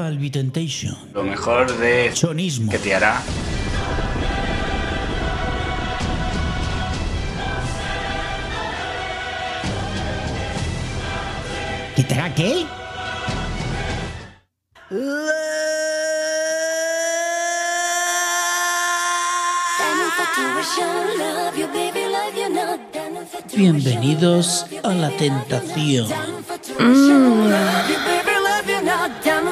Calvi Temptation. Lo mejor de Chonismo. que te hará. ¿Qué te hará qué? Bienvenidos a la tentación.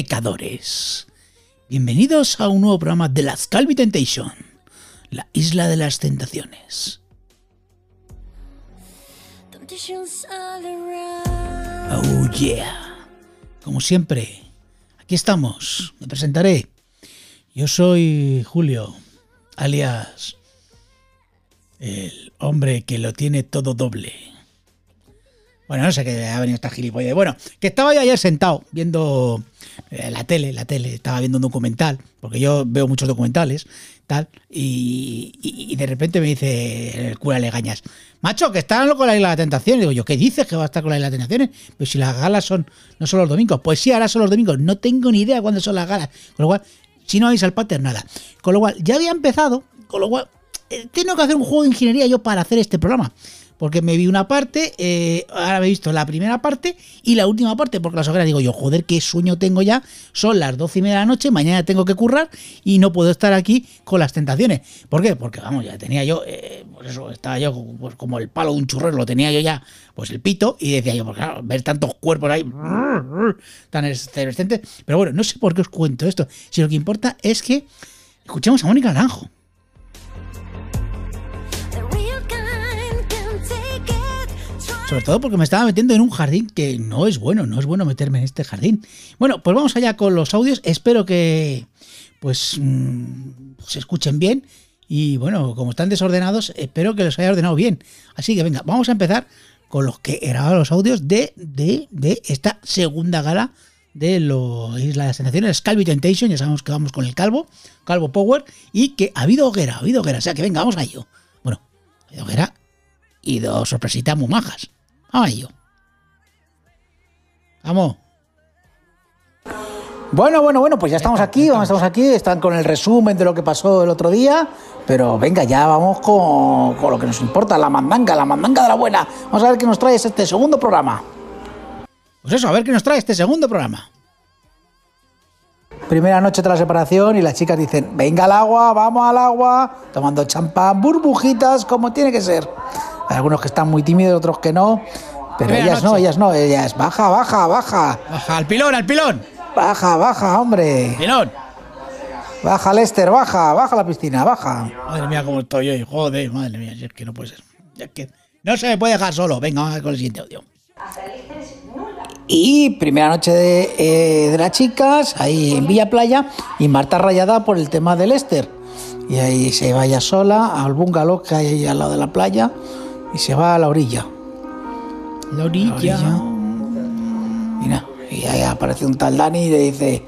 pecadores. Bienvenidos a un nuevo programa de las Calvi Temptation, la isla de las tentaciones. Oh yeah. Como siempre, aquí estamos. Me presentaré. Yo soy Julio, alias el hombre que lo tiene todo doble. Bueno, no sé qué ha venido esta gilipollas. Bueno, que estaba yo ayer sentado viendo eh, la tele, la tele, estaba viendo un documental, porque yo veo muchos documentales, tal, y, y- de repente me dice el cura Legañas, macho, que están con la isla de las tentaciones. Digo yo, ¿qué dices que va a estar con la isla de las tentaciones? Pues si las galas son, no son los domingos. Pues sí, ahora son los domingos. No tengo ni idea cuándo son las galas. Con lo cual, si no vais al pater, nada. Con lo cual, ya había empezado, con lo cual, eh, tengo que hacer un juego de ingeniería yo para hacer este programa. Porque me vi una parte, eh, ahora me he visto la primera parte y la última parte, porque las hogueras digo yo, joder, qué sueño tengo ya, son las doce y media de la noche, mañana tengo que currar y no puedo estar aquí con las tentaciones. ¿Por qué? Porque vamos, ya tenía yo, eh, eso, estaba yo pues, como el palo de un churrero, lo tenía yo ya, pues el pito, y decía yo, pues claro, ver tantos cuerpos ahí tan efervescentes. Pero bueno, no sé por qué os cuento esto, si lo que importa es que escuchemos a Mónica Naranjo. Sobre todo porque me estaba metiendo en un jardín que no es bueno, no es bueno meterme en este jardín. Bueno, pues vamos allá con los audios. Espero que pues mm, se escuchen bien. Y bueno, como están desordenados, espero que los haya ordenado bien. Así que venga, vamos a empezar con los que grababan los audios de, de, de esta segunda gala de lo Isla de las Sensaciones, Calvi Temptation. Ya sabemos que vamos con el Calvo, Calvo Power, y que ha habido hoguera, ha habido hoguera. O sea que venga, vamos a ello. Bueno, ha habido hoguera y dos sorpresitas muy majas. Vamos a ello. Vamos. Bueno, bueno, bueno, pues ya estamos aquí, vamos, estamos aquí, están con el resumen de lo que pasó el otro día, pero venga, ya vamos con, con lo que nos importa, la mandanga, la mandanga de la buena. Vamos a ver qué nos trae este segundo programa. Pues eso, a ver qué nos trae este segundo programa. Primera noche tras la separación y las chicas dicen, venga al agua, vamos al agua, tomando champán, burbujitas, como tiene que ser. Hay algunos que están muy tímidos, otros que no, pero ellas no, ellas no, ellas, baja, baja, baja, Baja, al pilón, al pilón. baja, baja, hombre. Pilón. Baja, Lester, baja, baja la piscina, baja. Madre mía, cómo estoy hoy. Joder, madre mía, es que no puede ser. Es que no se me puede dejar solo. Venga, vamos a ver con el siguiente audio. Y primera noche de, eh, de las chicas, ahí en Villa Playa, y Marta rayada por el tema del Lester. Y ahí se va ella sola al bungalow que hay ahí al lado de la playa y se va a la orilla. La orilla. Mira, y ahí aparece un tal Dani y le dice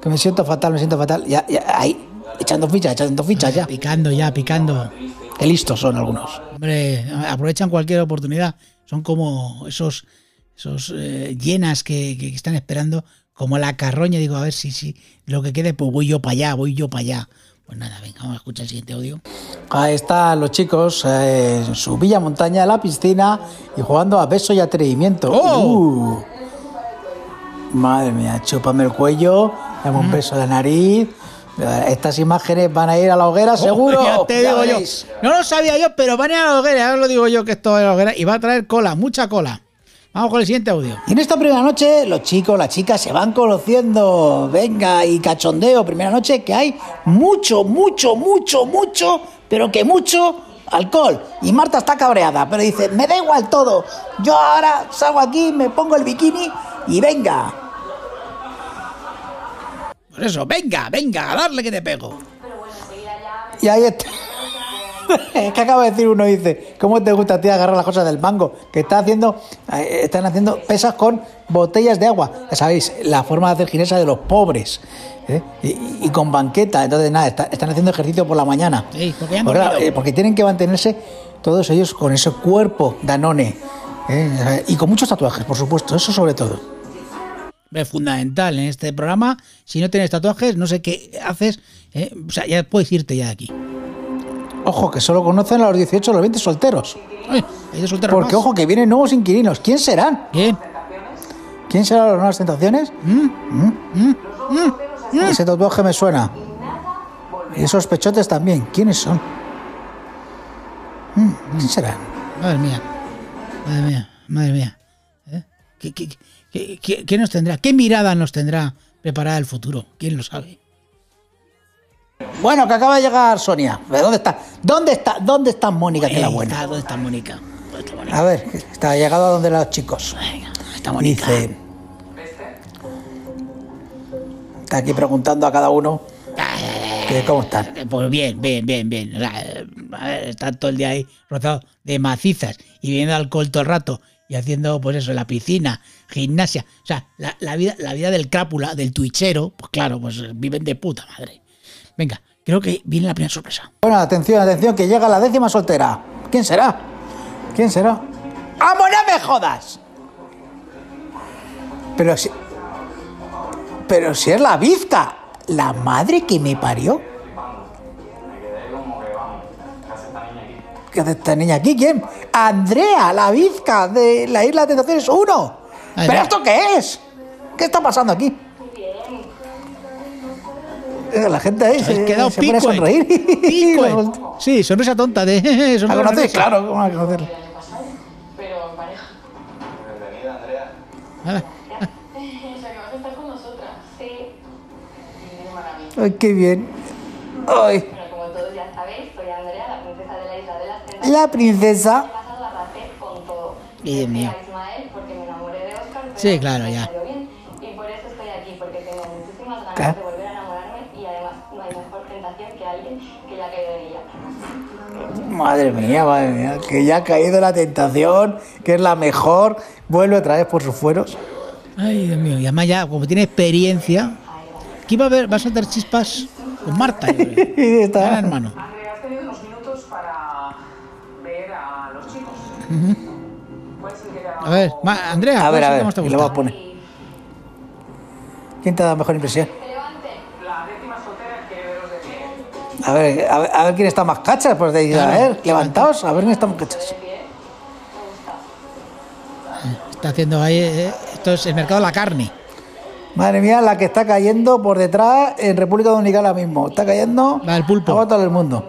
que me siento fatal, me siento fatal. Ya, ya, ahí, echando fichas, echando fichas ya. Picando ya, picando. Qué listos son algunos. Hombre, aprovechan cualquier oportunidad. Son como esos, esos eh, llenas que, que están esperando, como la carroña. Digo, a ver si, si lo que quede, pues voy yo para allá, voy yo para allá. Pues nada, venga, vamos a escuchar el siguiente audio. Ahí están los chicos eh, en su villa montaña, en la piscina y jugando a beso y atrevimiento. ¡Oh! Uh. Madre mía, chúpame el cuello, dame un beso en la nariz. Estas imágenes van a ir a la hoguera, seguro. Oh, Ya te Ya digo yo. No lo sabía yo, pero van a ir a la hoguera. Ahora lo digo yo que esto es la hoguera. Y va a traer cola, mucha cola. Vamos con el siguiente audio. Y en esta primera noche, los chicos, las chicas se van conociendo. Venga, y cachondeo. Primera noche que hay mucho, mucho, mucho, mucho, pero que mucho alcohol. Y Marta está cabreada, pero dice, me da igual todo. Yo ahora salgo aquí, me pongo el bikini y venga. Por eso, venga, venga, a darle que te pego. Y ahí está. es que acaba de decir uno, dice, ¿cómo te gusta a ti agarrar las cosas del mango? Que está haciendo, eh, están haciendo pesas con botellas de agua. Ya sabéis, la forma de hacer ginesa de los pobres. ¿eh? Y, y con banqueta. Entonces, nada, está- están haciendo ejercicio por la mañana. Sí, porque Porque, porque tienen que mantenerse todos ellos con ese cuerpo danone. ¿eh? Y con muchos tatuajes, por supuesto, eso sobre todo. Es fundamental en este programa. Si no tienes tatuajes, no sé qué haces. ¿eh? O sea, ya puedes irte ya de aquí. Ojo, que solo conocen a los 18 o los 20 solteros. Ay, hay de solteros Porque, más. ojo, que vienen nuevos inquilinos. ¿Quién serán? Bien. ¿Quién serán las nuevas tentaciones? ¿Mm? Ese tatuaje me suena. Y esos pechotes también. ¿Quiénes son? Mm, ¿Quién serán? Madre mía. Madre mía. Madre mía. ¿Eh? ¿Qué, qué, qué- qué- qué nos tendrá? ¿Qué mirada nos tendrá preparada el futuro? ¿Quién lo sabe? Bueno, que acaba de llegar Sonia. ¿De dónde está? ¿Dónde está? ¿Dónde está Mónica, que la buena? está, ¿Dónde está Mónica? ¿Dónde está Mónica? A ver, está llegado a donde los chicos. Venga, está Mónica. Dice. Está aquí preguntando a cada uno que cómo están. Eh, Pues bien, bien, bien, bien. Eh, a ver, está todo el día ahí rozado de macizas y bebiendo alcohol todo el rato y haciendo, pues eso, la piscina, gimnasia. O sea, la, la vida, la vida del crápula, del twitchero, pues claro, pues eh, viven de puta madre. Venga, creo que viene la primera sorpresa. Bueno, atención, atención, que llega la décima soltera. ¿Quién será? ¿Quién será? ¡Amo, no me jodas! Pero si. Pero si es la bizca, la madre que me parió. ¿Qué hace esta niña aquí? ¿Quién? Andrea, la bizca de la isla de Tentaciones 1. Ahí ¿Pero esto qué es? ¿Qué está pasando aquí? Eh, La gente ahí se, quedado se pone a eh. sonreír. Pico. La eh. Sí, sonrisa tonta de. ¿La sonrisa conoces? Claro, ¿cómo la conocer? pero en pareja. Ah, O sea, que vas a estar con nosotras. Sí. Qué maravilla. Ay, qué bien. Ay, Bueno, como todos ya sabéis, soy Andrea, la princesa de la isla de las tentaciones. la princesa. He pasado a rape con todo. Dios mío. A Ismael porque me enamoré de Oscar. pero Sí, claro, ya. bien. Y por eso estoy aquí, porque tengo muchísimas ganas Claro. de Madre mía, madre mía, que ya ha caído la tentación, que es la mejor. Vuelve otra vez por sus fueros. Ay, Dios mío. Y además ya, como tiene experiencia, aquí va a ver, va a saltar chispas con Marta, yo creo. Gran está. hermano. Andrea, has tenido unos minutos para ver a los chicos. ¿Cuál es el que te ha A ver, ma- Andrea, A ver, ¿cuál a ver, más te y lo gusta? vamos a poner. ¿Quién te ha dado mejor impresión? A ver, a ver, a ver quién está más cachas. Pues de ir, a Claro, ver, levantaos, a ver quién está más cachas. Está haciendo ahí. eh, esto es el mercado de la carne. Madre mía, la que está cayendo por detrás en República Dominicana ahora mismo. Está cayendo. La del pulpo. a todo el mundo.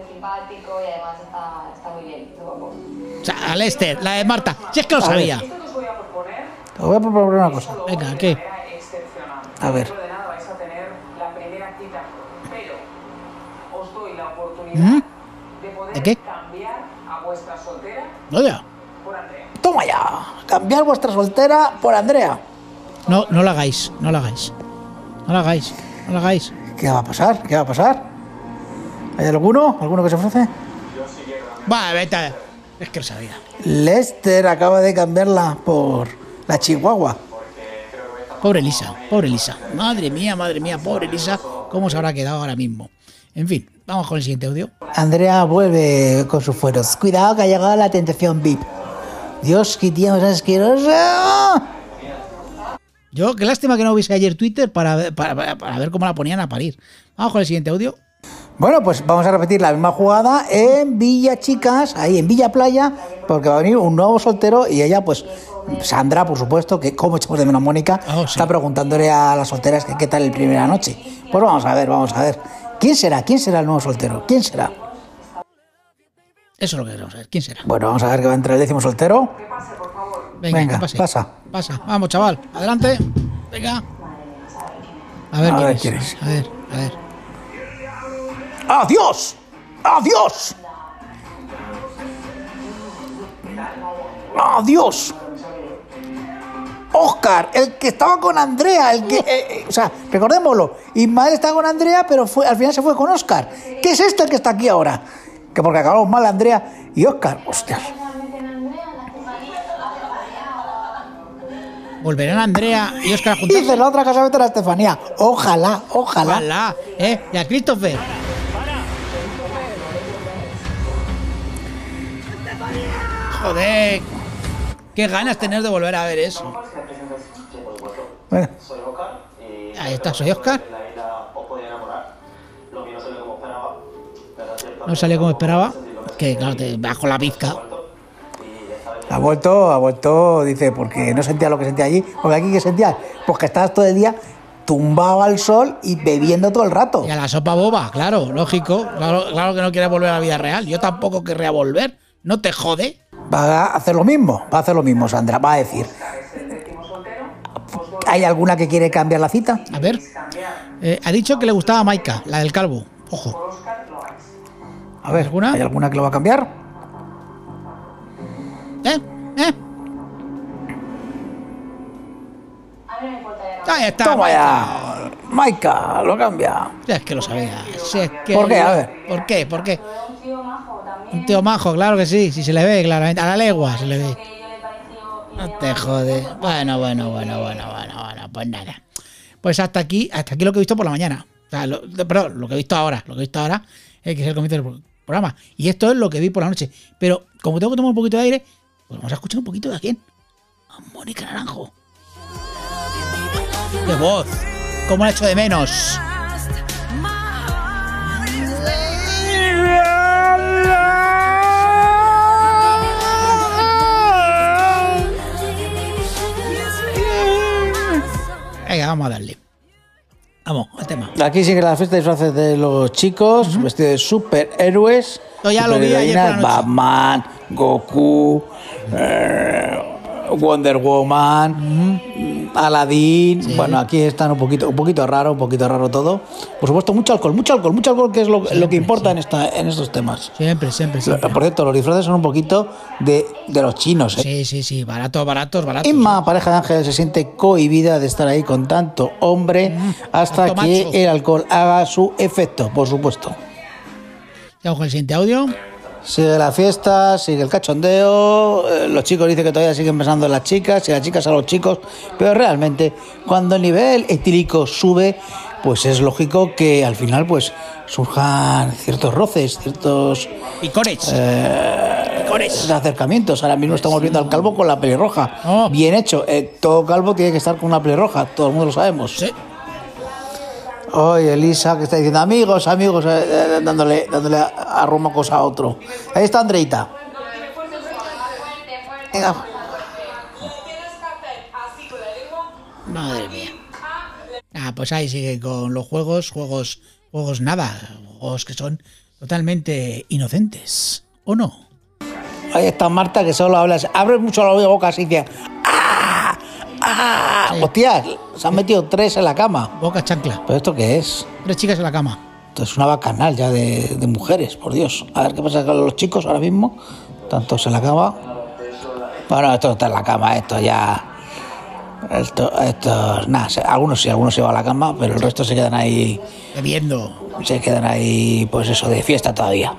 O sea, a Lester, la de Marta. Si es que lo A sabía. Os voy a proponer Te voy a proponer una cosa. Venga, ¿qué? A ver. Dentro de nada vais a tener la primera cita, pero os doy la oportunidad ¿Mm? de poder ¿De qué? cambiar a vuestra soltera Oye, por Andrea. Toma ya. Cambiar vuestra soltera por Andrea. no, no lo hagáis, no lo hagáis. No lo hagáis, no lo hagáis. ¿Qué va a pasar? ¿Qué va a pasar? ¿Hay alguno? ¿Alguno que se ofrece? Va, vete. Es que lo sabía. Lester acaba de cambiarla por la Chihuahua. Pobre Elisa, pobre Elisa. Madre mía, madre mía, pobre Elisa. ¿Cómo se habrá quedado ahora mismo? En fin, vamos con el siguiente audio. Andrea vuelve con sus fueros. Cuidado que ha llegado la tentación VIP. Dios, qué tía más asquerosa. Yo, qué lástima que no hubiese ayer Twitter para, ver- para, para- ver cómo la ponían a parir. Vamos con el siguiente audio. Bueno, pues vamos a repetir la misma jugada en Villa Chicas, ahí en Villa Playa, porque va a venir un nuevo soltero y ella, pues, Sandra, por supuesto, que como echamos de menos Mónica, Oh, sí. está preguntándole a las solteras que qué tal el primera noche. Pues vamos a ver, vamos a ver. ¿Quién será? ¿Quién será el nuevo soltero? ¿Quién será? Eso es lo que queremos saber. ¿Quién será? Bueno, vamos a ver que va a entrar el décimo soltero. Venga, Venga pasa. Pasa. Vamos, chaval. Adelante. Venga. A ver, a quién, ver quién, es. A ver, a ver. ¡Adiós! ¡Adiós! ¡Adiós! Oscar, el que estaba con Andrea, el que, eh, eh, o sea, recordémoslo, Ismael está con Andrea, pero fue, al final se fue con Oscar. ¿Qué es esto el que está aquí ahora? Que porque acabamos mal Andrea y Oscar. Hostias. Volverán Andrea y Oscar juntos. Dice la otra casa a la Estefanía. Ojalá, ojalá. Ojalá, ¿eh? Y a Christopher. Joder. Qué ganas tener de volver a ver eso. Bueno, Soy Oscar y Ahí está, soy Oscar. que no salió como esperaba, pero es cierto No salió como esperaba. Que claro, te bajo la pizca. ha vuelto, ha vuelto, dice, porque no sentía lo que sentía allí. Porque aquí, ¿qué sentía? Pues que estabas todo el día tumbado al sol y bebiendo todo el rato. Y a la sopa boba, claro, lógico. Claro, claro que no quiere volver a la vida real. Yo tampoco querría volver. No te jode. Va a hacer lo mismo, va a hacer lo mismo, Sandra. Va a decir, ¿hay alguna que quiere cambiar la cita? A ver. Eh, ha dicho que le gustaba Maika, la del calvo. Ojo. A ver, ¿Alguna? ¿hay alguna que lo va a cambiar? ¿Eh? ¿Eh? Ahí está. Toma Maika. ya. Maika, lo cambia. Si es que lo sabía. Si es que ¿Por qué? A ver. ¿Por qué? ¿Por qué? Un tío majo también. Un tío majo, claro que sí. Si se le ve, claramente. A la legua se le ve. No te jode. Bueno, bueno, bueno, bueno, bueno, bueno. Pues nada. Pues hasta aquí, hasta aquí lo que he visto por la mañana. O sea, lo, perdón, lo que he visto ahora. Lo que he visto ahora es que es el comienzo del pro- programa. Y esto es lo que vi por la noche. Pero como tengo que tomar un poquito de aire, pues vamos a escuchar un poquito de a quién. A Mónica Naranjo. ¡Qué voz! ¿Cómo la echo de menos? Vamos a darle. Vamos, al tema. Aquí sigue la fiesta de disfraces de los chicos, vestidos de superhéroes. Yo ya lo vi ayer por la superheroínas, noche. Batman, Goku, eh, Wonder Woman, Aladdin. Bueno, aquí están un poquito, un poquito raro, un poquito raro todo. Por supuesto, mucho alcohol, mucho alcohol, mucho alcohol, que es lo, lo que importa en, esta, en estos temas. Siempre, siempre, siempre. Por cierto, los disfraces son un poquito de, de los chinos. ¿eh? Sí, sí, sí. Baratos, baratos, baratos. Inma, pareja de Ángel, se siente cohibida de estar ahí con tanto hombre hasta tanto que macho. el alcohol haga su efecto, por supuesto. Vamos con el siguiente audio. Sigue la fiesta, sigue el cachondeo, eh, los chicos dicen que todavía siguen pensando en las chicas y las chicas a los chicos, pero realmente cuando el nivel etílico sube, pues es lógico que al final pues surjan ciertos roces, ciertos Picones. Eh, Picones. acercamientos. Ahora mismo estamos viendo al calvo con la pelirroja. Oh. Bien hecho. Eh, todo calvo tiene que estar con una pelirroja, todo el mundo lo sabemos. Sí. Oye, Elisa, que está diciendo amigos, amigos, eh, dándole, dándole a, a Romacos a otro. Ahí está Andreita. Venga. Madre mía. Ah, pues ahí sigue con los juegos, juegos, juegos nada, juegos que son totalmente inocentes, ¿o no? Ahí está Marta, que solo habla, abre mucho la boca así, dice, ¡ah! ¡ah! Sí. Hostia, se han metido tres en la cama. Boca chancla. ¿Pero esto qué es? Tres chicas en la cama. Esto es una bacanal ya de, de mujeres, por Dios. A ver qué pasa con los chicos ahora mismo. Tantos en la cama. Bueno, esto está en la cama, esto ya. Esto, esto, nada, algunos sí, algunos se van a la cama, pero el resto se quedan ahí, Bebiendo. se quedan ahí, pues eso, de fiesta todavía.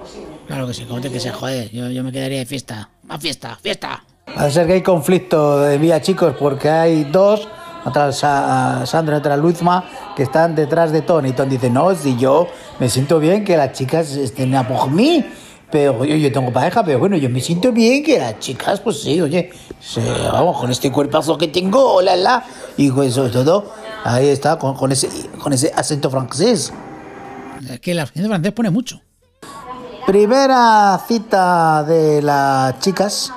Claro que sí, como te que se jode. Yo, yo me quedaría de fiesta. Más fiesta, fiesta. Parece ser que hay conflicto de vía, chicos, porque hay dos, otra Sa- Sandra y otra Luzma, que están detrás de Tony. Tony dice, no, si yo me siento bien que las chicas estén a por mí, pero yo, yo tengo pareja, pero bueno, yo me siento bien que las chicas, pues sí, oye, se- vamos, con este cuerpazo que tengo, hola, la, y con eso todo, ahí está, con, con ese, con ese acento francés. Es que la gente francés pone mucho. Primera cita de las chicas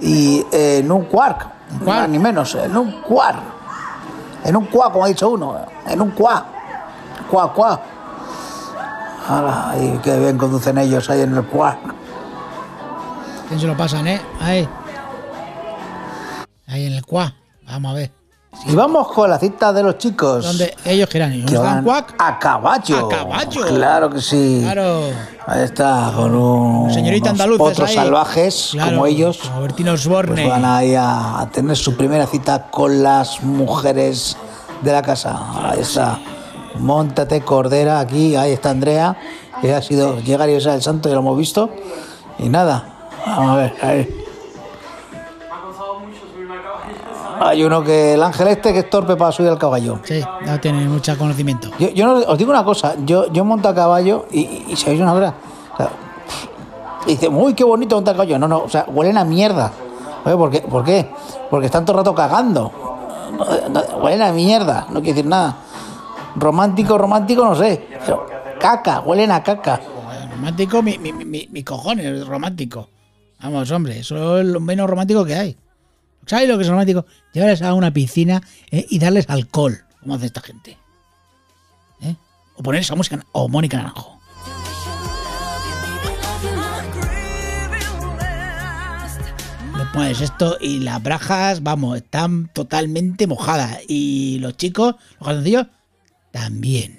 y eh, en un quark, Quark. ni menos, en un quark, en un cuá, como ha dicho uno, en un cuá, cuá, cuá. Y qué bien conducen ellos ahí en el quark. ¿Quién se lo pasan, eh? Ahí. Ahí en el cuá. Vamos a ver. Y vamos con la cita de los chicos. Donde ellos quieran ir. que van cuac. a caballo. A caballo. Claro que sí. Claro. Ahí está, con un, Señorita unos ahí. salvajes Claro, como ellos. Como Bertino Osborne. Pues van ahí a, a tener su primera cita con las mujeres de la casa. Ahí está. Móntate, Cordera, aquí, ahí está Andrea. Que ha sido llegar y besar el santo, ya lo hemos visto. Y nada, vamos a ver. ahí. Hay uno que, el ángel este, que es torpe para subir al caballo. Sí, no tiene mucho conocimiento. Yo, yo no- os digo una cosa, yo, yo monto a caballo y, y, y sabéis una cosa. O sea, y dice, uy, qué bonito montar a caballo. No, no, o sea, huelen a mierda. Oye, ¿por qué? ¿Por qué? Porque están todo el rato cagando. No, no, huelen a mierda, no quiere decir nada. Romántico, romántico, no sé. Caca, huelen a caca. Romántico, mi, mi, mi, mi cojones, romántico. Vamos, hombre, eso es lo menos romántico que hay. ¿Sabes lo que es romántico? Llevarles a una piscina eh, y darles alcohol, como hace esta gente. ¿Eh? O ponerles a música o Mónica Naranjo. Le pones esto y las brajas, vamos, están totalmente mojadas. Y los chicos, los calzoncillos, también.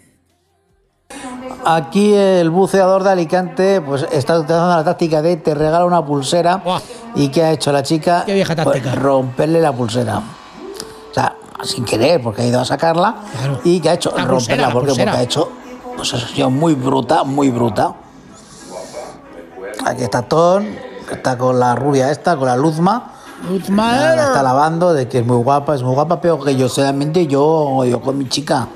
Aquí el buceador de Alicante pues está utilizando la táctica de te regala una pulsera Buah. y ¿qué ha hecho la chica? Qué vieja Pues, romperle la pulsera. O sea, sin querer, porque ha ido a sacarla Claro. y ¿qué ha hecho? La romperla, pulsera, porque, ha hecho pues eso ha sido muy bruta, muy bruta. Aquí está Ton, que está con la rubia esta, con la Luzma. Luzma, La, la está lavando de que es muy guapa, es muy guapa, pero que yo solamente yo, yo con mi chica.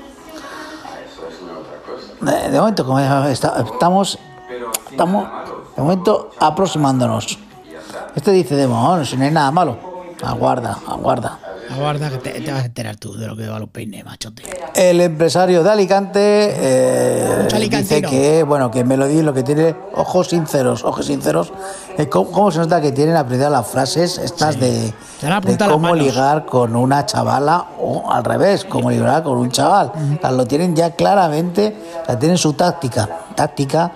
De, de momento, estamos, estamos de momento aproximándonos. Este dice de momento, si no hay nada malo. Aguarda, aguarda. Aguarda que te, te vas a enterar tú de lo que va a los peines, machote. El empresario de Alicante eh, dice que bueno que Melody lo que tiene ojos sinceros, ojos sinceros. Eh, ¿cómo, cómo se nota que tienen aprendido las frases estas de, cómo ligar con una chavala o al revés, cómo ligar con un chaval? O sea, lo tienen ya claramente, o sea, tienen su táctica, táctica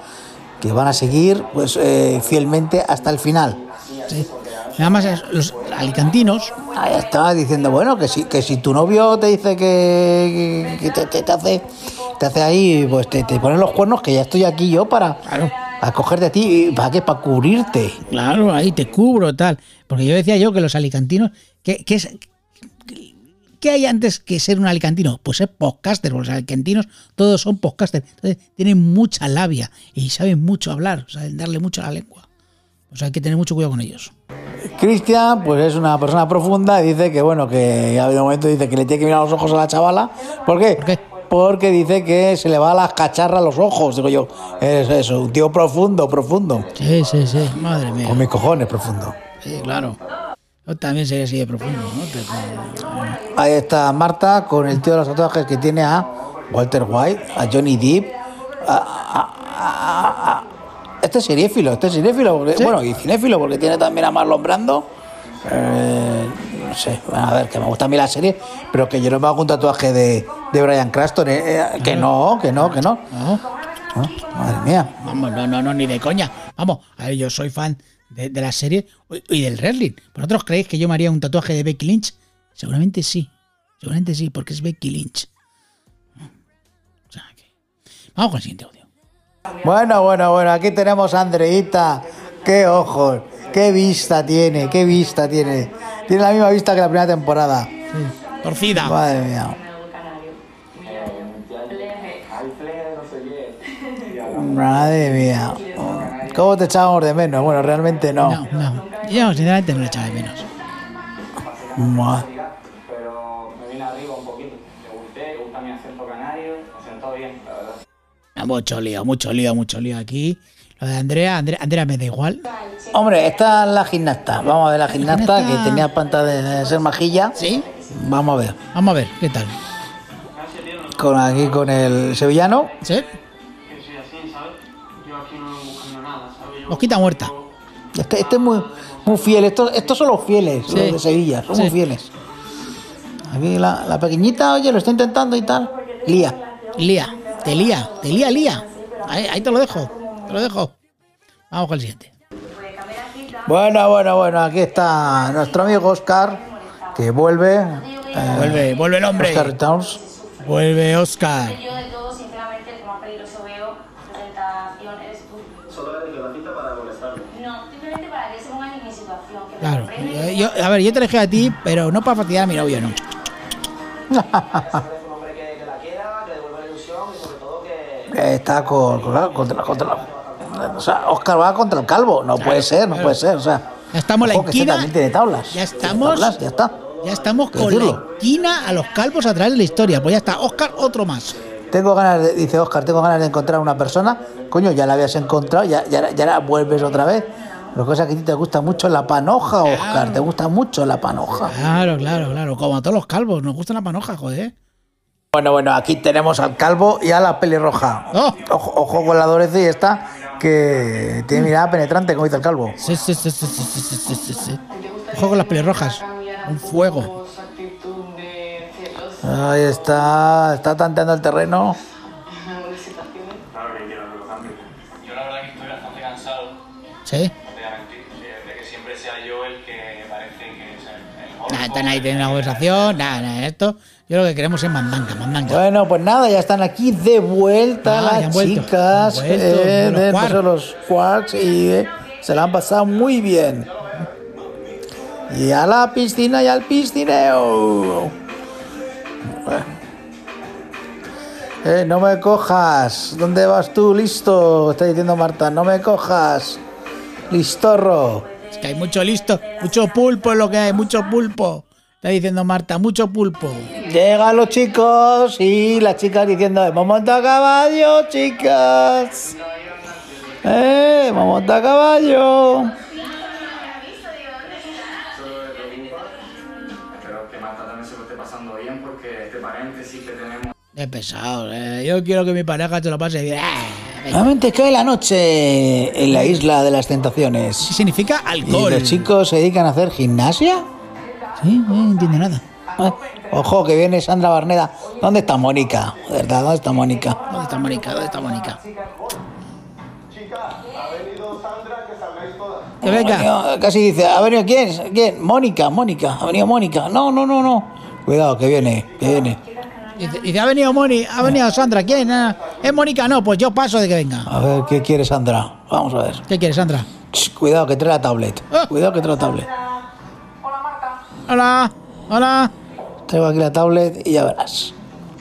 que van a seguir pues eh, fielmente hasta el final. Sí. Nada más los alicantinos, Ahí estaba diciendo, bueno, que si, que si tu novio te dice que, que te, te- te hace te hace ahí, pues te, te ponen los cuernos, que ya estoy aquí yo para Claro. acogerte a ti. ¿Y ¿Para qué? Para cubrirte. claro, ahí te cubro, tal. Porque yo decía yo que los alicantinos, ¿qué, qué es, ¿qué hay antes que ser un alicantino? Pues ser podcaster, porque los alicantinos todos son podcasters. Entonces tienen mucha labia y saben mucho hablar, saben darle mucho a la lengua. O sea, hay que tener mucho cuidado con ellos. Cristian, pues es una persona profunda y dice que, bueno, que ha habido un momento dice que le tiene que mirar los ojos a la chavala. ¿Por qué? ¿Por qué? Porque dice que se le va a las cacharras los ojos. Digo yo, es eso, un tío profundo, profundo. Sí, sí, sí, madre mía. Con mis cojones, profundo. Sí, claro. Yo también sería así de profundo, ¿no? Te- Ahí está Marta con el tío de los tatuajes que tiene a Walter White, a Johnny Depp. a- a- a- a- este es seriéfilo, este es porque, ¿Sí? bueno, y cinéfilo, porque tiene también a Marlon Brando. Eh, no sé, a ver, que me gusta a mí la serie, pero que yo no me hago un tatuaje de, de Brian Cranston, eh, eh, que no, que no, que no. Ah, Madre mía. Vamos, no, no, no, ni de coña. Vamos, a ver, yo soy fan de, de la serie y del wrestling. ¿Vosotros creéis que yo me haría un tatuaje de Becky Lynch? Seguramente sí. Seguramente sí, porque es Becky Lynch. O sea que... Vamos con el siguiente audio. Bueno, bueno, bueno, aquí tenemos a Andreita. Qué ojos, qué vista tiene, qué vista tiene. Tiene la misma vista que la primera temporada. Torcida. Madre mía. Madre mía. ¿Cómo te echábamos de menos? Bueno, realmente no. No, no. Yo sinceramente no le echaba de menos. Ma- Pero me vine arriba un poquito. Le gusté, le gusta mi acento canario, me sentó bien, la verdad. Mucho lío, mucho lío, mucho lío aquí. Lo de Andrea, Andrea, Andrea me da igual. Hombre, esta es la gimnasta. Vamos a ver la gimnasta gimnasta. que tenía panta de ser majilla. ¿Sí? Vamos a ver. Vamos a ver, ¿qué tal? Con aquí con el sevillano. ¿Sí? Mosquita muerta. Este, este es muy, muy fiel. Estos, estos son los fieles, Sí. los de Sevilla. Son muy fieles. Aquí la, la pequeñita, oye, lo está intentando y tal. Lía. Lía, te lía, te lía, lía. Ahí, te lo dejo, te lo dejo. Vamos con el siguiente. Bueno, bueno, bueno, aquí está nuestro amigo Oscar, que vuelve. Eh, vuelve, vuelve el hombre. Oscar Towns. Vuelve Oscar. Claro. Eh, yo, a ver, yo te dejé a ti, pero no para fastidiar a mi novio, no. Está con, con- contra, contra, o sea, Oscar va contra el calvo. No puede ser, no puede ser. O sea, Ya estamos la esquina. también tiene tablas. Ya Tiene estamos- tablas, ya está. Ya estamos ¿Qué con la esquina a los calvos a través de la historia. Pues ya está, Oscar, otro más. Tengo ganas, de, dice Oscar, tengo ganas de encontrar a una persona. Coño, ya la habías encontrado, ya, ya, ya la vuelves otra vez. Lo que pasa es que a ti te gusta mucho la panoja, Oscar. Te gusta mucho la panoja. Claro, claro, claro. Como a todos los calvos, nos gusta la panoja, joder. Bueno, bueno, aquí tenemos al calvo y a la pelirroja. Oh. Ojo, ojo, con la Dorothy esta que tiene mirada penetrante, como dice el calvo. Sí, sí, sí, sí, sí, sí, sí. Ojo con las pelirrojas. Un fuego. Ahí está, está tanteando el terreno. Sí yo el que parece que es el, el golfo, Nada, están ahí teniendo una conversación. Nada, nada, esto. Yo lo que queremos es mandanga, mandanga. Bueno, pues nada, ya están aquí de vuelta Ah, las vuelto, chicas vuelto, eh, los de Quarks. pues, los Quarks y eh, se la han pasado muy bien. Y a la piscina y al piscineo. Eh, no me cojas. ¿Dónde vas tú? Listo. Está diciendo Marta. No me cojas. Listorro. Que hay mucho listo, mucho pulpo es lo que hay, mucho pulpo. Está diciendo Marta, mucho pulpo. Llegan los chicos y las chicas diciendo, hemos montado a caballo, chicas. Eh, hemos montado a caballo. Es pesado, eh. Yo quiero que mi pareja te lo pase bien. Nuevamente cae la noche en la isla de las tentaciones. Sí significa ¿Y alcohol. los chicos se dedican a hacer gimnasia? Sí, no entiendo nada. Eh, Ojo, que viene Sandra Barneda. ¿Dónde está Mónica? ¿Verdad? ¿Dónde está Mónica? ¿Dónde está Mónica? ¿Dónde está Mónica? Que venga. Casi dice, ¿ha venido quién? ¿Quién? Mónica, Mónica. Ha venido Mónica. No, no, no, no. Cuidado, que viene, que viene. Dice, ha venido Moni, ha venido Sandra. ¿Quién? Ah, ¿Es Mónica? No, pues yo paso de que venga. A ver, ¿qué quiere Sandra? Vamos a ver. ¿Qué quieres, Sandra? Ch, Cuidado, que trae la tablet. Ah. Cuidado, que trae la tablet. Hola, hola. Traigo aquí la tablet y ya verás.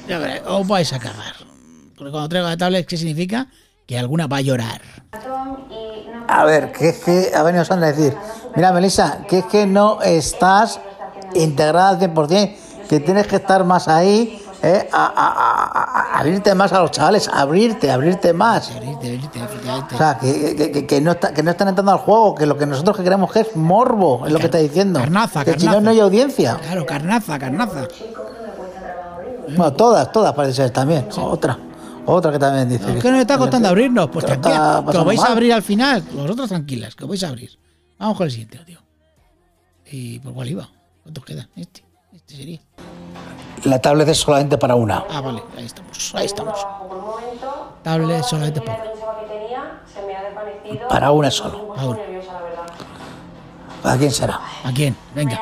Ya veréis, os vais a cagar. Porque cuando traigo la tablet, ¿qué significa? Que alguna va a llorar. A ver, que es que ha venido Sandra a decir, mira, Melissa, que es que no estás integrada al 100%, que tienes que estar más ahí, ¿eh? a, a- a- a abrirte más a los chavales, abrirte, abrirte más. O sea, que, que- no está, que no están entrando al juego, que lo que nosotros que queremos que es morbo, es lo que está diciendo. Carnaza, que si no, no hay audiencia. Claro, carnaza, carnaza. Bueno, todas, todas parece ser también. Otra, otra que también dice. ¿Qué nos está costando abrirnos? Pues tranquila, que os vais a abrir al final. Vosotros tranquilas, que os vais a abrir. Vamos con el siguiente, tío. ¿Y por cuál iba? ¿Cuántos queda? Este. Este sería. La tablet es solamente para una. Ah, vale, ahí estamos. Ahí estamos. Tablet solamente ha desvanecido. Para una solo. Verdad. ¿Para quién será? ¿A quién? Venga.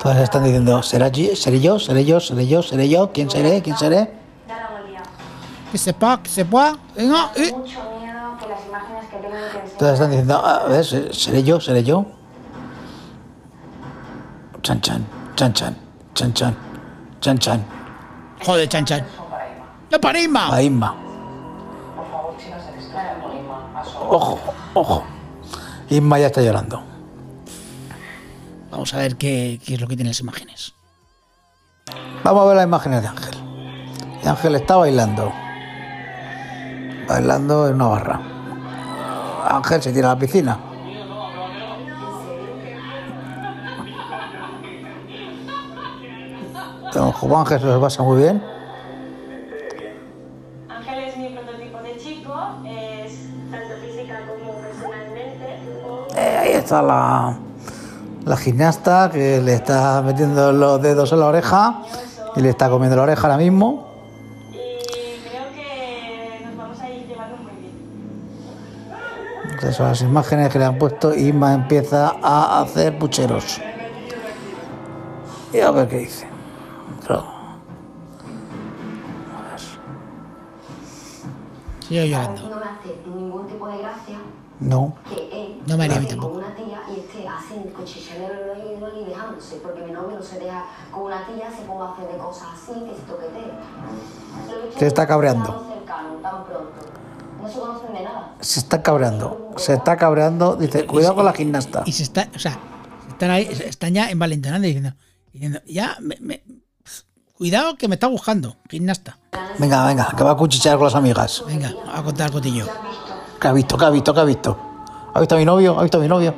Todas están diciendo, ¿será yo? ¿Seré yo? ¿Seré yo? ¿Seré yo? ¿Seré yo? ¿Quién seré? ¿Quién seré? Que sepa, que sepa. Venga. eh. Mucho miedo que las imágenes que tengo que enseñar. Todas están diciendo, a ver, ¿seré yo? ¿Seré yo? Chan chan, chan chan, chan chan, chan chan. Joder, chan chan. ¡No para Isma! A Inma. Ojo, ojo. Inma ya está llorando. Vamos a ver qué, qué es lo que tienen las imágenes. Vamos a ver las imágenes de Ángel. Y Ángel está bailando. Bailando en una barra. Ángel se tira a la piscina. Don Juan Ángel se lo pasa muy bien. Ángel es mi prototipo de chico, es tanto física como personalmente. Eh, ahí está la, la gimnasta que le está metiendo los dedos en la oreja y le está comiendo la oreja ahora mismo. Y creo que nos vamos a ir llevando muy bien. Estas son las imágenes que le han puesto y Inma empieza a hacer pucheros. Y a ver qué dice. Sigo ¿Sabes llorando. no me hace ningún tipo de gracia No. que él No me haría a mí tampoco. con una tía y esté cuchilladero en el oído y dejándose, porque mi novio no se deja con una tía, se ponga a hacer de cosas así, que se toquetee. Se está cabreando. No se conocen de nada. Se está cabreando. Se está cabreando. Dice, cuidado con la gimnasta. Y se está, o sea, están ahí, están ya envalentonando diciendo, diciendo ya, me- me- cuidado que me está buscando, gimnasta. Venga, venga, que va a cuchichear con las amigas. Venga, a contar el cotillo. ¿Qué ha visto? ¿Qué ha visto? ¿Qué ha visto? ¿Ha visto a mi novio? ¿Ha visto a mi novio?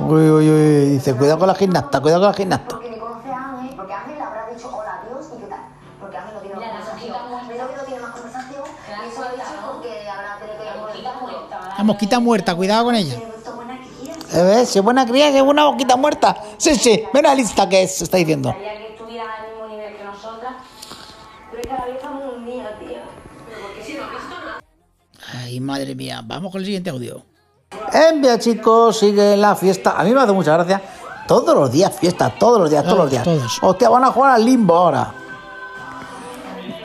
Uy, uy, uy. Dice, cuidado con la gimnasta, cuidado con la gimnasta. Porque ni conoce a Ángel, porque Ángel le habrá dicho hola Dios y qué tal. Porque Ángel no tiene más conversación. Mi novio no tiene más conversación. Y eso lo ha dicho porque habrá tenido que molestarlo. La mosquita muerta, cuidado con ella. Pero esto es buena que quieras. ¿Eh, ¿Ves? Si es buena cría, si es una boquita muerta. Sí, sí. Ven a la lista que es, está diciendo. que estuviera al mismo nivel que nosotras. Pero es que la. Pero porque si no, Ay, madre mía, vamos con el siguiente audio. Envia, chicos, sigue la fiesta. A mí me hace mucha gracia. Todos los días fiesta, todos los días, todos, los días. Todos. Hostia, van a jugar al limbo ahora.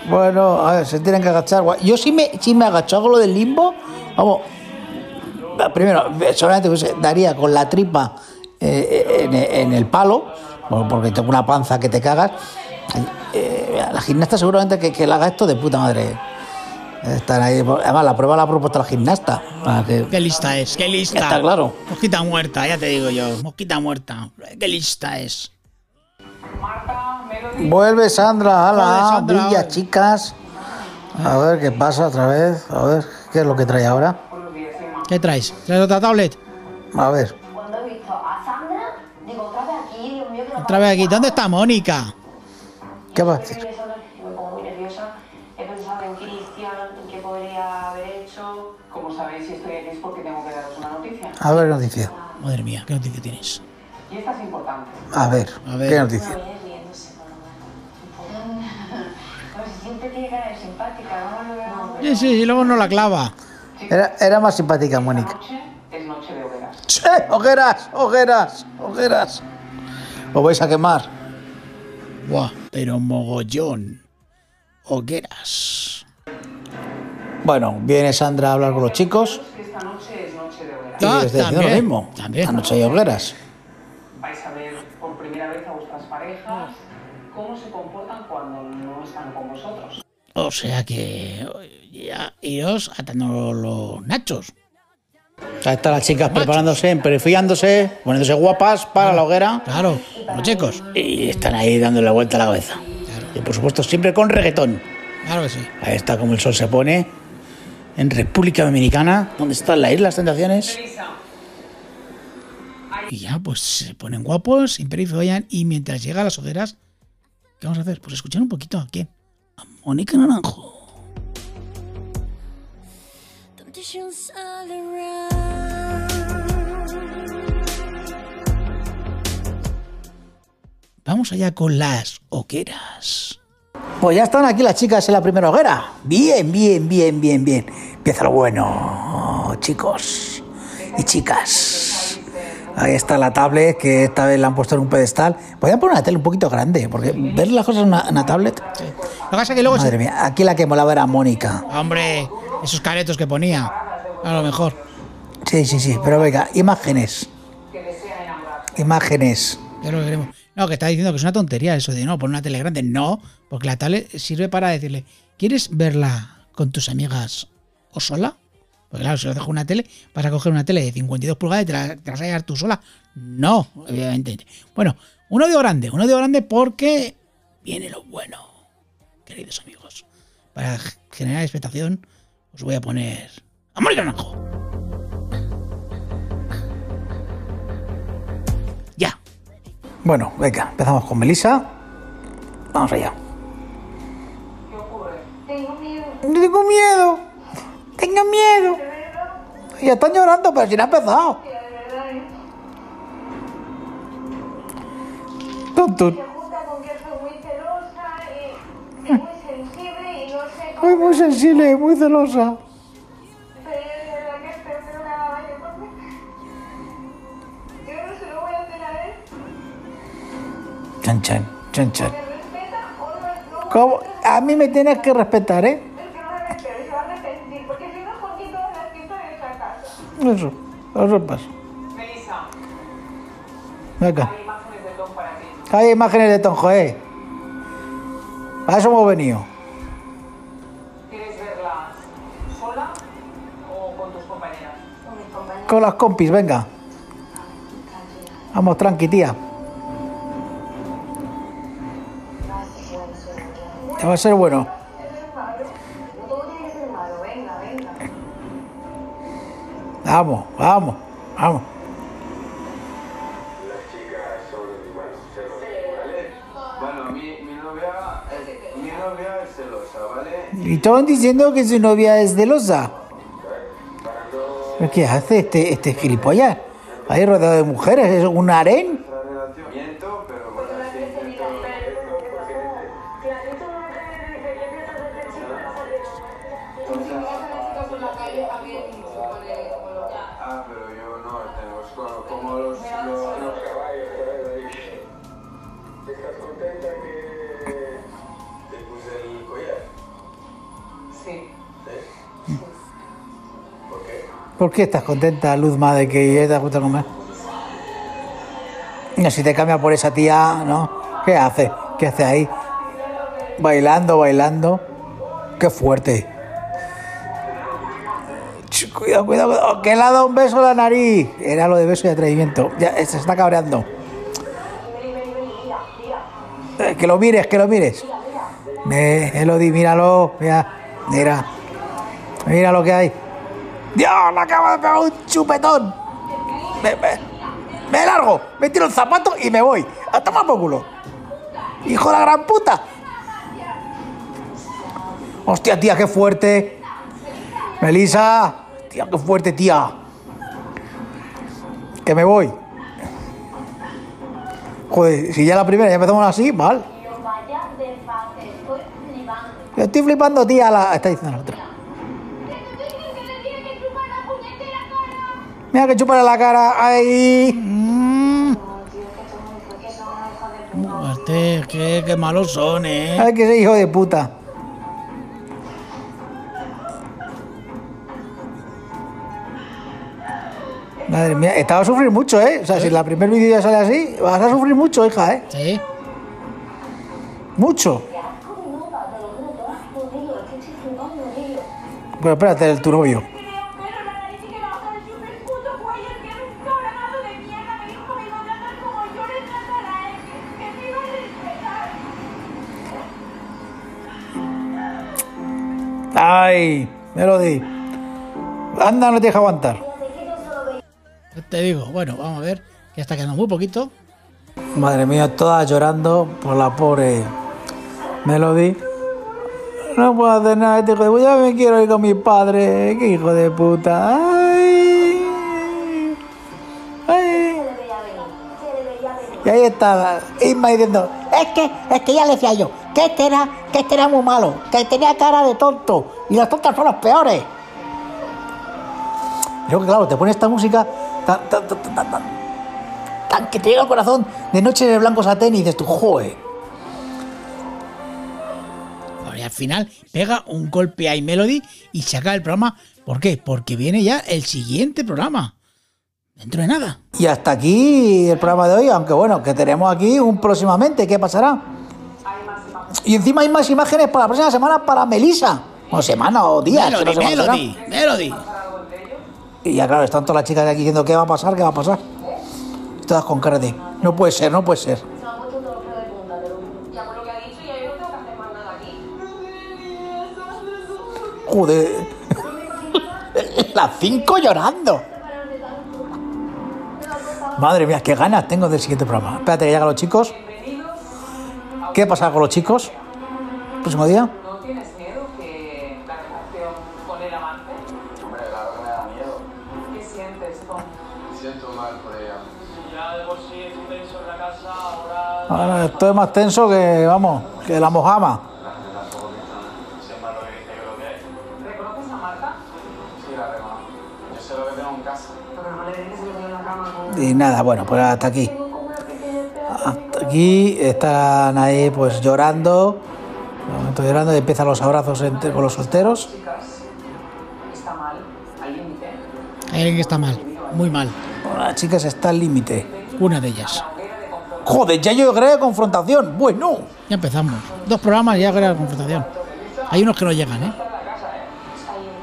Bueno, a ver, se tienen que agachar. Yo sí me, sí me agacho, hago lo del limbo. Vamos. Primero, solamente pues, daría con la tripa eh, en, en el palo, bueno, porque tengo una panza que te cagas. Eh, la gimnasta seguramente que, que le haga esto de puta madre. Están ahí. Además, la prueba la ha propuesto la gimnasta. Ah, que- Qué lista es, qué lista. Está claro. Mosquita muerta, ya te digo yo. Mosquita muerta. Qué lista es. Marta, Melody. Vuelve Sandra, Sandra, brilla, ahora. chicas. A ver qué pasa otra vez. A ver qué es lo que trae ahora. ¿Qué traes? ¿Traes otra tablet? A ver. Cuando he visto a Sandra, digo, otra vez aquí, Dios mío, que no Otra vez aquí. ¿Dónde está Mónica? ¿Qué va a Yo decir? me pongo muy nerviosa. He pensado en Cristian, en qué podría haber hecho. Como sabéis, si estoy aquí es porque tengo que daros una noticia. A ver noticia. Madre mía, ¿qué noticia tienes? Y esta es importante. A ver, A ver. ¿qué noticia? Veo. Sí, sí, y luego no la clava. Era, era más simpática Esta Mónica. noche es noche de hogueras. ¡Sí! ¡Ojeras! ¡Ojeras! ¡Ojeras! Os vais a quemar. Buah, pero mogollón. Hogueras. Bueno, viene Sandra a hablar con los chicos Que esta noche es noche de hogueras. y Ah, les diciendo lo también, mismo. también. Anoche hay hogueras. Vais a ver por primera vez a vuestras parejas cómo se comportan cuando no están con vosotros. O sea que iros atando los nachos. Ahí están las chicas preparándose, perfilándose, poniéndose guapas para la hoguera. Claro, los chicos. Y están ahí dándole la vuelta a la cabeza. Y por supuesto, siempre con reggaetón. Claro que sí. Ahí está como el sol se pone. En República Dominicana, donde están las Islas Tentaciones. Y ya, pues se ponen guapos, imperifollan y mientras llega a las hogueras, ¿qué vamos a hacer? Pues escuchar un poquito a quién. A Mónica Naranjo. Temptations all around. Vamos allá con las hogueras. Pues ya están aquí las chicas en la primera hoguera. Bien, bien, bien, bien, bien. Empieza lo bueno, chicos y chicas. Ahí está la tablet que esta vez la han puesto en un pedestal. Voy a poner una tele un poquito grande, porque ver las cosas en una, en una tablet. Lo que pasa es que luego... se- Madre mía, aquí la que molaba era Mónica. Hombre, esos caretos que ponía. A lo mejor. Sí, sí, sí, pero venga, imágenes. Imágenes. Ya lo veremos. No, que está diciendo que es una tontería eso de no, poner una tele grande. No, porque la tablet sirve para decirle, ¿quieres verla con tus amigas o sola? Porque claro, si lo dejo una tele, vas a coger una tele de 52 pulgadas y te la, te la vas a llevar tú sola. No, obviamente. Bueno, un audio grande, un audio grande porque viene lo bueno, queridos amigos. Para generar expectación, os voy a poner a Mónica Naranjo. Ya. Bueno, venga, empezamos con Melissa. Vamos allá. Tengo miedo. Tengo miedo. Tengo miedo. Ya están llorando, pero si no ha empezado. Tun, tun. Se junta con que soy muy celosa y, y muy sensible y Muy, muy sensible, muy celosa. Chan, chan, chan, chan. ¿Cómo? A mí me tienes que respetar, ¿eh? Es que no me respeta, se va a arrepentir, porque si no escondí todas las fiestas de esta casa. Eso, eso pasa. Melissa, Venga. hay imágenes de Tom para ti. Hay imágenes de Tom Joé. A eso hemos venido. Con tus compañeras? Con mis compañeros. Con las compis, venga. Vamos, tranqui, tía. Va a ser bueno. Vamos, vamos, vamos. Bueno, mi, mi novia, es- mi novia es celosa, ¿vale? Y todos diciendo que su novia es celosa. ¿Pero qué hace este, este gilipollas? Ahí rodeado de mujeres, es un harén. Qué? ¿Por qué estás contenta, Luzma, de que te gusta comer? No, si te cambia por esa tía, ¿no? ¿Qué hace? ¿Qué hace ahí? Bailando, bailando. Qué fuerte. Cuidado, cuidado, cuidado. Que le ha dado un beso a la nariz. Era lo de beso y atrevimiento. Ya, se está cabreando. Eh, que lo mires, que lo mires. Eh, Elodie, míralo. Mira, mira. Mira lo que hay. Dios, le acabo de pegar un chupetón. Me, me, me largo, me tiro el zapato y me voy. A tomar por culo. Hijo de la gran puta. Hostia, tía, qué fuerte. Melisa. Tía, qué fuerte, tía. Que me voy. Joder, si ya la primera ya empezamos así, mal. Yo estoy flipando, tía. La... Está diciendo la otra. Mira que chupa la cara. Ay. Mm. Este, qué, qué malos son, ¿eh? Ay, que ese hijo de puta. Madre mía, estaba a sufrir mucho, ¿eh? O sea, si la primer vídeo ya sale así, vas a sufrir mucho, hija, ¿eh? Sí. Mucho. Pero espérate, el tu novio. Ay, Melody. Anda, no te deja aguantar. Te digo, bueno, vamos a ver, que ya está quedando muy poquito. Madre mía, todas llorando por la pobre Melody. No puedo hacer nada, este hijo de puta. Me quiero ir con mi padre. Qué hijo de puta. Ay. Ay. Y ahí está Isma diciendo, es que, es que ya le decía yo, que este era, que este era muy malo, que tenía cara de tonto, y los tontos son los peores. Yo que claro, te pone esta música tan, tan, tan, tan, tan, que te llega al corazón de noche de blanco satén y dices tú, joe. Y al final pega un golpe a Melody y se acaba el programa. ¿Por qué? Porque viene ya el siguiente programa. Dentro de nada. Y hasta aquí el programa de hoy, aunque bueno, que tenemos aquí un próximamente, ¿qué pasará? Y encima hay más imágenes para la próxima semana para Melisa. O semana o días. que no Melody. Melody, Melody. Y ya claro, están todas las chicas de aquí diciendo qué va a pasar, qué va a pasar. Todas con cara de, no puede ser, no puede ser. Joder. Las cinco llorando. Madre mía, qué ganas tengo del siguiente programa. Espérate que llegan los chicos. ¿Qué pasa con los chicos? Próximo día. ¿No tienes miedo que la relación con el amante? Hombre, claro que me da miedo. ¿Qué sientes, Tom? Me siento mal por ella. Ya de por sí es un tenso en la casa, ahora... Ahora estoy más tenso que, vamos, que la mojama. La tampoco que están. Sepa lo que dice quiere arreglar. Yo sé lo que tengo en casa. Pero no le dejes que se en la cama con... Y nada, bueno, pues hasta aquí. Hasta aquí están ahí pues llorando. Momento llorando y empiezan los abrazos entre, con los solteros. Hay alguien que está mal, muy mal. Las chicas está al límite. Una de ellas. Joder, ya yo creo confrontación. Bueno. Ya empezamos. Dos programas y ya la confrontación. Hay unos que no llegan, ¿eh?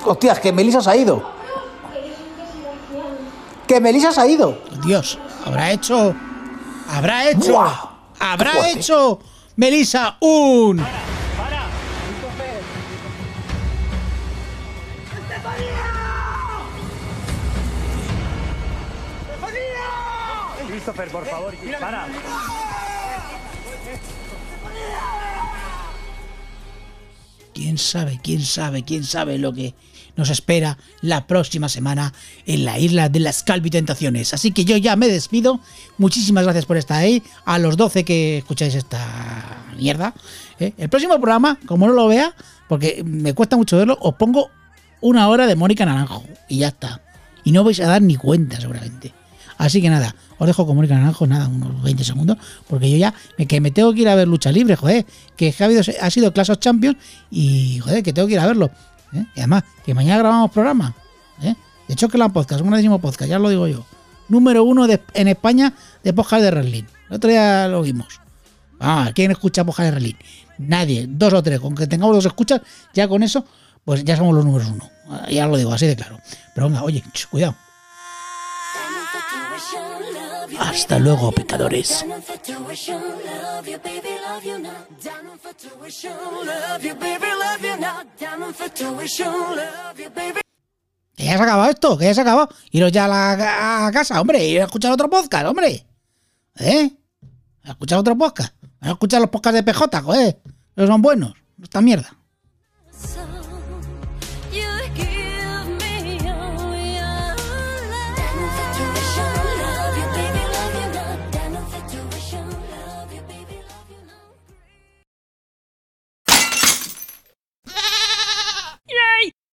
Hostias, que Melissa se ha ido. Que Melissa se ha ido. Dios, habrá hecho. Habrá hecho. Buah, habrá hecho. Melissa, un. Christopher, por favor, para. quién sabe, quién sabe, quién sabe lo que nos espera la próxima semana en la isla de las calvitentaciones. Así que yo ya me despido. Muchísimas gracias por estar ahí. A los 12 que escucháis esta mierda. ¿eh? El próximo programa, como no lo vea, porque me cuesta mucho verlo, os pongo una hora de Mónica Naranjo y ya está. Y no vais a dar ni cuenta, seguramente. Así que nada, os dejo con Mónica Naranjo, nada, unos 20 segundos, porque yo ya me, que me tengo que ir a ver lucha libre, joder, que ha, sido Clash of Champions y joder, que tengo que ir a verlo. ¿Eh? Y además, que mañana grabamos programa. ¿eh? De hecho, que la podcast, un grandísimo podcast, ya lo digo yo. Número uno en España de podcast de wrestling. El otro día lo vimos. Ah, ¿quién escucha podcast de wrestling? Nadie, dos o tres. Con que tengamos dos escuchas, ya con eso, pues ya somos los números uno. Ah, Ya lo digo, así de claro. Pero venga, oye, cuidado. Hasta luego, pecadores. Que ya se ha acabado esto, que ya se ha acabado. Iros ya a la casa, hombre, ir a escuchar otro podcast, hombre. ¿Eh? A escuchar otro podcast. A escuchar los podcasts de PJ, joder. Esos son buenos. Esta mierda.